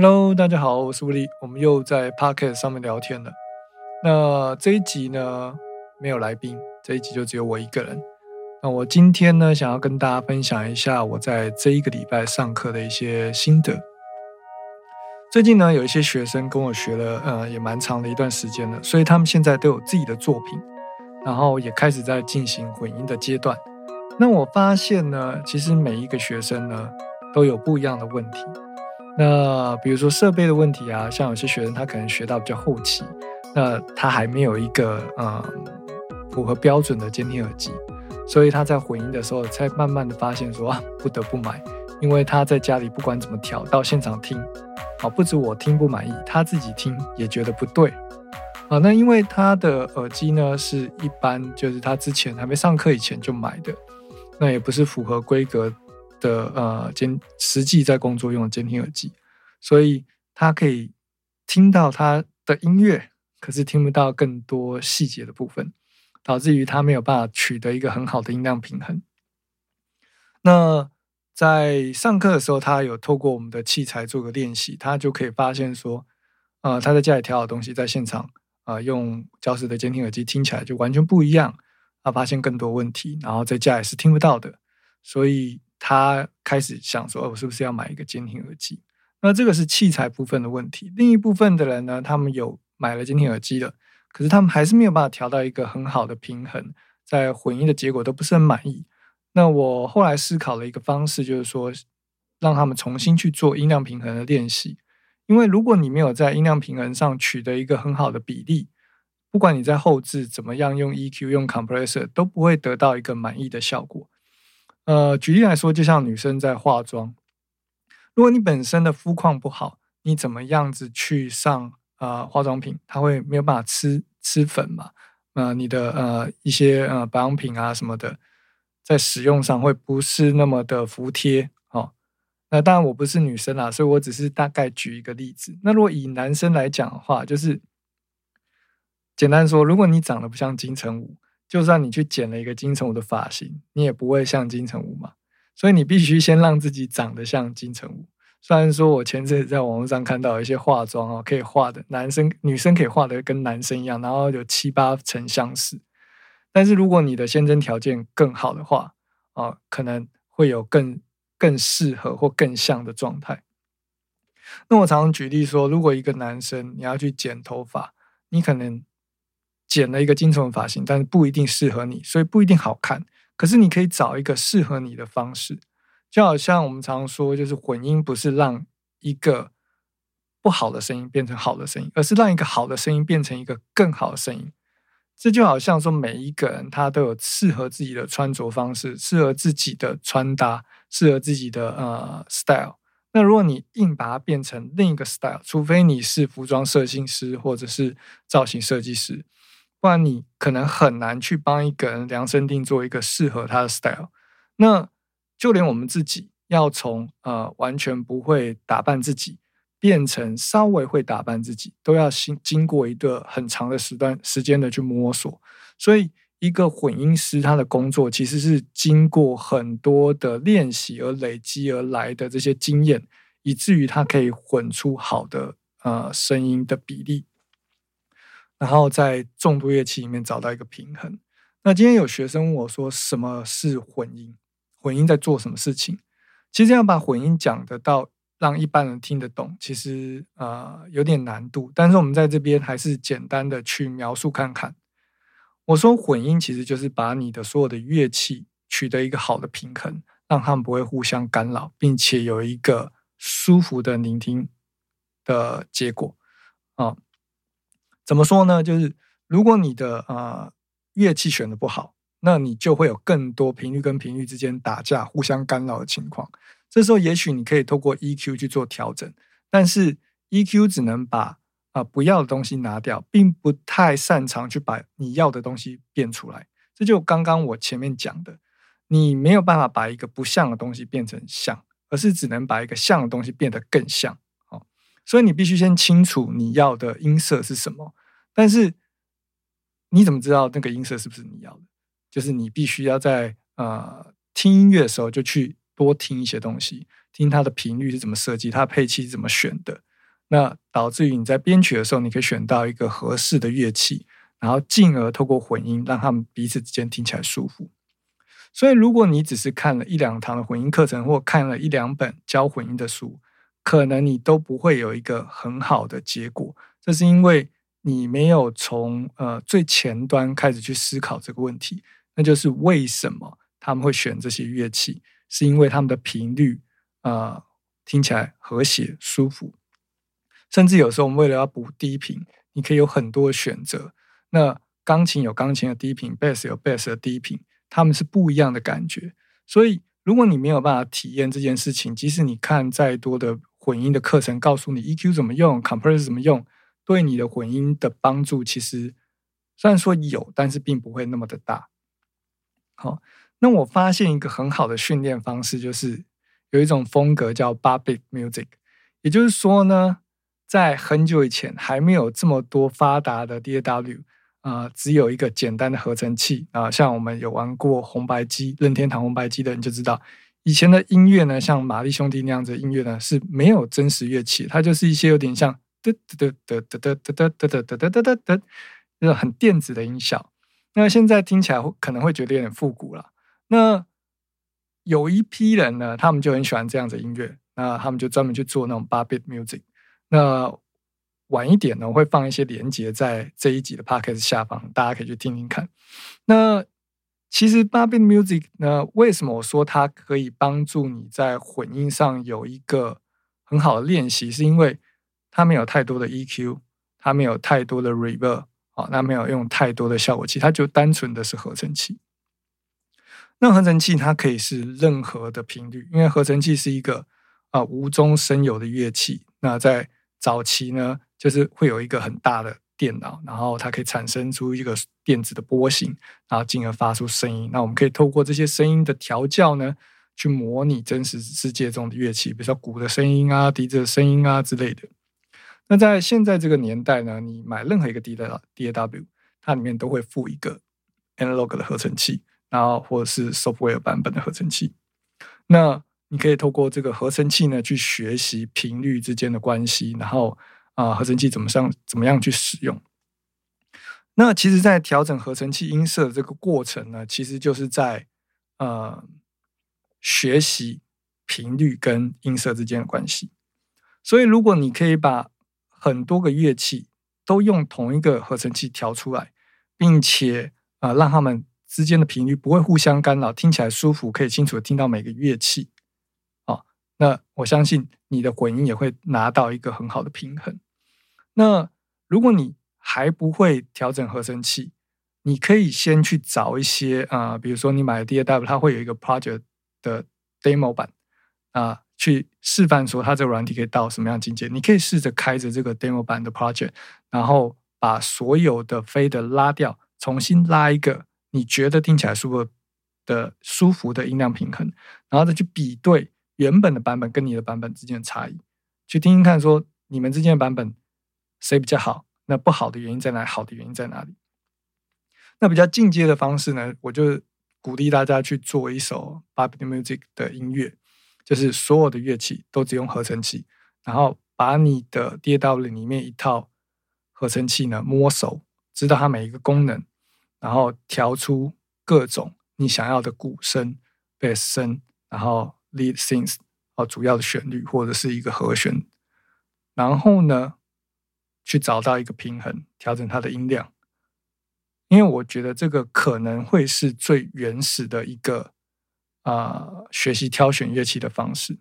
Hello，大家好，我是吴力，我们又在 Pocket 上面聊天了。那这一集呢，没有来宾，这一集就只有我一个人。那我今天呢，想要跟大家分享一下我在这一个礼拜上课的一些心得。最近呢，有一些学生跟我学了，呃，也蛮长的一段时间了，所以他们现在都有自己的作品，然后也开始在进行混音的阶段。那我发现呢，其实每一个学生呢，都有不一样的问题。那比如说设备的问题啊，像有些学生他可能学到比较后期，那他还没有一个嗯符合标准的监听耳机，所以他在混音的时候才慢慢的发现说，不得不买，因为他在家里不管怎么调，到现场听，啊，不止我听不满意，他自己听也觉得不对。啊，那因为他的耳机呢是一般，就是他之前还没上课以前就买的。那也不是符合规格的呃监实际在工作用的监听耳机，所以他可以听到他的音乐，可是听不到更多细节的部分，导致于他没有办法取得一个很好的音量平衡。那在上课的时候，他有透过我们的器材做个练习，他就可以发现说，呃，他在家里调好东西，在现场啊用教室的监听耳机听起来就完全不一样。他发现更多问题，然后在家也是听不到的，所以他开始想说：“哦我是不是要买一个监听耳机？”那这个是器材部分的问题。另一部分的人呢，他们有买了监听耳机的，可是他们还是没有办法调到一个很好的平衡，在混音的结果都不是很满意。那我后来思考了一个方式，就是说让他们重新去做音量平衡的练习，因为如果你没有在音量平衡上取得一个很好的比例。不管你在后置怎么样用 EQ 用 compressor 都不会得到一个满意的效果。呃，举例来说，就像女生在化妆，如果你本身的肤况不好，你怎么样子去上呃化妆品，它会没有办法吃吃粉嘛？呃，你的呃一些呃保养品啊什么的，在使用上会不是那么的服帖哦。那当然我不是女生啦，所以我只是大概举一个例子。那如果以男生来讲的话，就是。简单说，如果你长得不像金城武，就算你去剪了一个金城武的发型，你也不会像金城武嘛。所以你必须先让自己长得像金城武。虽然说我前阵子在网络上看到一些化妆哦，可以画的男生、女生可以画的跟男生一样，然后有七八成相似。但是如果你的先天条件更好的话，啊，可能会有更更适合或更像的状态。那我常常举例说，如果一个男生你要去剪头发，你可能。剪了一个金城发型，但是不一定适合你，所以不一定好看。可是你可以找一个适合你的方式，就好像我们常说，就是混音不是让一个不好的声音变成好的声音，而是让一个好的声音变成一个更好的声音。这就好像说，每一个人他都有适合自己的穿着方式，适合自己的穿搭，适合自己的呃 style。那如果你硬把它变成另一个 style，除非你是服装设计师或者是造型设计师。不然你可能很难去帮一个人量身定做一个适合他的 style。那就连我们自己要从呃完全不会打扮自己，变成稍微会打扮自己，都要经经过一个很长的时段时间的去摸索。所以一个混音师他的工作其实是经过很多的练习而累积而来的这些经验，以至于他可以混出好的呃声音的比例。然后在众多乐器里面找到一个平衡。那今天有学生问我说：“什么是混音？混音在做什么事情？”其实要把混音讲得到让一般人听得懂，其实呃有点难度。但是我们在这边还是简单的去描述看看。我说混音其实就是把你的所有的乐器取得一个好的平衡，让他们不会互相干扰，并且有一个舒服的聆听的结果啊。怎么说呢？就是如果你的呃乐器选的不好，那你就会有更多频率跟频率之间打架、互相干扰的情况。这时候也许你可以透过 EQ 去做调整，但是 EQ 只能把啊不要的东西拿掉，并不太擅长去把你要的东西变出来。这就刚刚我前面讲的，你没有办法把一个不像的东西变成像，而是只能把一个像的东西变得更像。所以你必须先清楚你要的音色是什么，但是你怎么知道那个音色是不是你要的？就是你必须要在呃听音乐的时候就去多听一些东西，听它的频率是怎么设计，它的配器是怎么选的，那导致于你在编曲的时候，你可以选到一个合适的乐器，然后进而透过混音，让他们彼此之间听起来舒服。所以，如果你只是看了一两堂的混音课程，或看了一两本教混音的书，可能你都不会有一个很好的结果。这是因为你没有从呃最前端开始去思考这个问题，那就是为什么他们会选这些乐器？是因为他们的频率啊听起来和谐舒服。甚至有时候我们为了要补低频，你可以有很多选择。那钢琴有钢琴的低频，bass 有 bass 的低频，他们是不一样的感觉。所以，如果你没有办法体验这件事情，即使你看再多的混音的课程，告诉你 EQ 怎么用，compressor 怎么用，对你的混音的帮助，其实虽然说有，但是并不会那么的大。好，那我发现一个很好的训练方式，就是有一种风格叫 Barbie Music，也就是说呢。在很久以前，还没有这么多发达的 DAW 啊，只有一个简单的合成器啊。像我们有玩过红白机、任天堂红白机的人就知道，以前的音乐呢，像玛丽兄弟那样子音乐呢，是没有真实乐器，它就是一些有点像嘚嘚嘚嘚嘚嘚嘚嘚嘚嘚嘚嘚嘚，那种很电子的音效。那现在听起来可能会觉得有点复古了。那有一批人呢，他们就很喜欢这样子音乐，那他们就专门去做那种八 bit music。那晚一点呢，我会放一些连接在这一集的 podcast 下方，大家可以去听听看。那其实 b a b i n Music 呢，为什么我说它可以帮助你在混音上有一个很好的练习？是因为它没有太多的 EQ，它没有太多的 Reverb，啊，那没有用太多的效果器，它就单纯的是合成器。那合成器它可以是任何的频率，因为合成器是一个啊无中生有的乐器。那在早期呢，就是会有一个很大的电脑，然后它可以产生出一个电子的波形，然后进而发出声音。那我们可以透过这些声音的调教呢，去模拟真实世界中的乐器，比如说鼓的声音啊、笛子的声音啊之类的。那在现在这个年代呢，你买任何一个 D 的 DAW，它里面都会附一个 Analog 的合成器，然后或者是 Software 版本的合成器。那你可以透过这个合成器呢，去学习频率之间的关系，然后啊，合成器怎么上怎么样去使用。那其实，在调整合成器音色的这个过程呢，其实就是在呃学习频率跟音色之间的关系。所以，如果你可以把很多个乐器都用同一个合成器调出来，并且啊，让他们之间的频率不会互相干扰，听起来舒服，可以清楚的听到每个乐器。啊那我相信你的混音也会拿到一个很好的平衡。那如果你还不会调整合成器，你可以先去找一些啊，比如说你买的 DAW，它会有一个 project 的 demo 版啊，去示范说它这个软体可以到什么样境界。你可以试着开着这个 demo 版的 project，然后把所有的飞的拉掉，重新拉一个你觉得听起来舒服的舒服的音量平衡，然后再去比对。原本的版本跟你的版本之间的差异，去听听看，说你们之间的版本谁比较好？那不好的原因在哪？好的原因在哪里？那比较进阶的方式呢？我就鼓励大家去做一首 b a b y Music 的音乐，就是所有的乐器都只用合成器，然后把你的 DAW 里面一套合成器呢摸熟，知道它每一个功能，然后调出各种你想要的鼓声、贝斯声，然后。lead things 哦，主要的旋律或者是一个和弦，然后呢，去找到一个平衡，调整它的音量。因为我觉得这个可能会是最原始的一个啊学习挑选乐器的方式。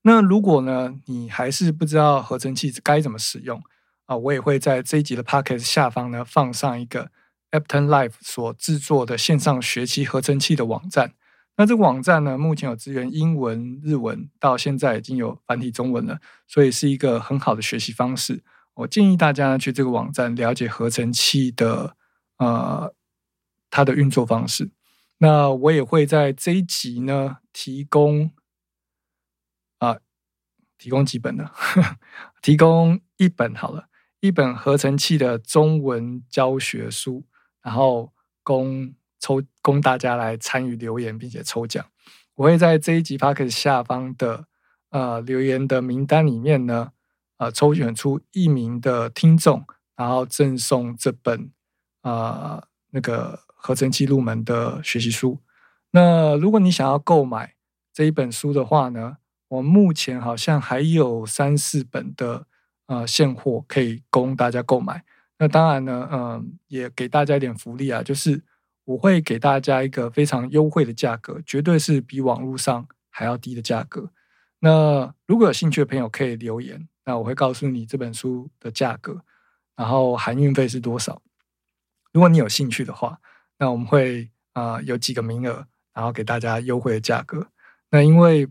那如果呢，你还是不知道合成器该怎么使用啊，我也会在这一集的 p o c k e t 下方呢放上一个 Apton Life 所制作的线上学习合成器的网站。那这个网站呢，目前有支援英文、日文，到现在已经有繁体中文了，所以是一个很好的学习方式。我建议大家呢去这个网站了解合成器的呃它的运作方式。那我也会在这一集呢提供啊提供几本呢？提供一本好了，一本合成器的中文教学书，然后供。抽供大家来参与留言，并且抽奖。我会在这一集 p o c a s 下方的呃留言的名单里面呢，呃抽选出一名的听众，然后赠送这本啊那个合成器入门的学习书。那如果你想要购买这一本书的话呢，我目前好像还有三四本的呃现货可以供大家购买。那当然呢，嗯，也给大家一点福利啊，就是我会给大家一个非常优惠的价格，绝对是比网络上还要低的价格。那如果有兴趣的朋友可以留言，那我会告诉你这本书的价格，然后含运费是多少。如果你有兴趣的话，那我们会啊有几个名额，然后给大家优惠的价格。那因为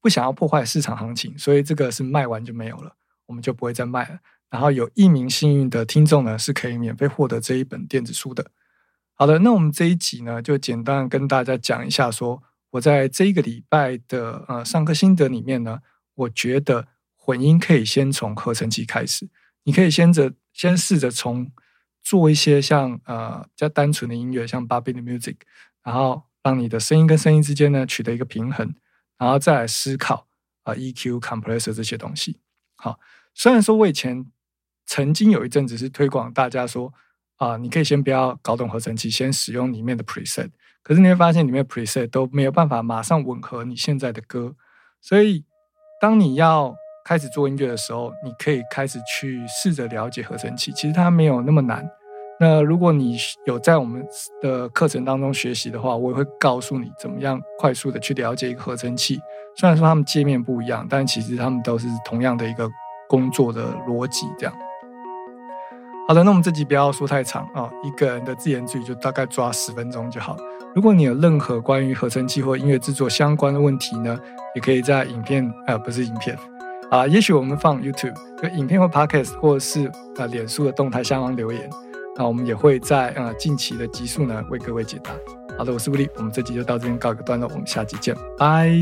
不想要破坏市场行情，所以这个是卖完就没有了，我们就不会再卖了。然后有一名幸运的听众呢，是可以免费获得这一本电子书的。好的，那我们这一集呢，就简单跟大家讲一下，说我在这一个礼拜的呃上课心得里面呢，我觉得混音可以先从合成器开始，你可以先着先试着从做一些像呃比较单纯的音乐，像 b a b y 的 music，然后让你的声音跟声音之间呢取得一个平衡，然后再来思考啊 EQ、compressor 这些东西。好，虽然说我以前。曾经有一阵子是推广大家说啊，你可以先不要搞懂合成器，先使用里面的 preset。可是你会发现里面 preset 都没有办法马上吻合你现在的歌，所以当你要开始做音乐的时候，你可以开始去试着了解合成器。其实它没有那么难。那如果你有在我们的课程当中学习的话，我也会告诉你怎么样快速的去了解一个合成器。虽然说他们界面不一样，但其实他们都是同样的一个工作的逻辑，这样。好的，那我们这集不要说太长啊，一个人的自言自语就大概抓十分钟就好。如果你有任何关于合成器或音乐制作相关的问题呢，也可以在影片呃不是影片啊，也许我们放 YouTube 就影片或 Podcast 或者是呃脸书的动态下方留言，那我们也会在呃近期的集数呢为各位解答。好的，我是布利，我们这集就到这边告一个段落，我们下集见，拜。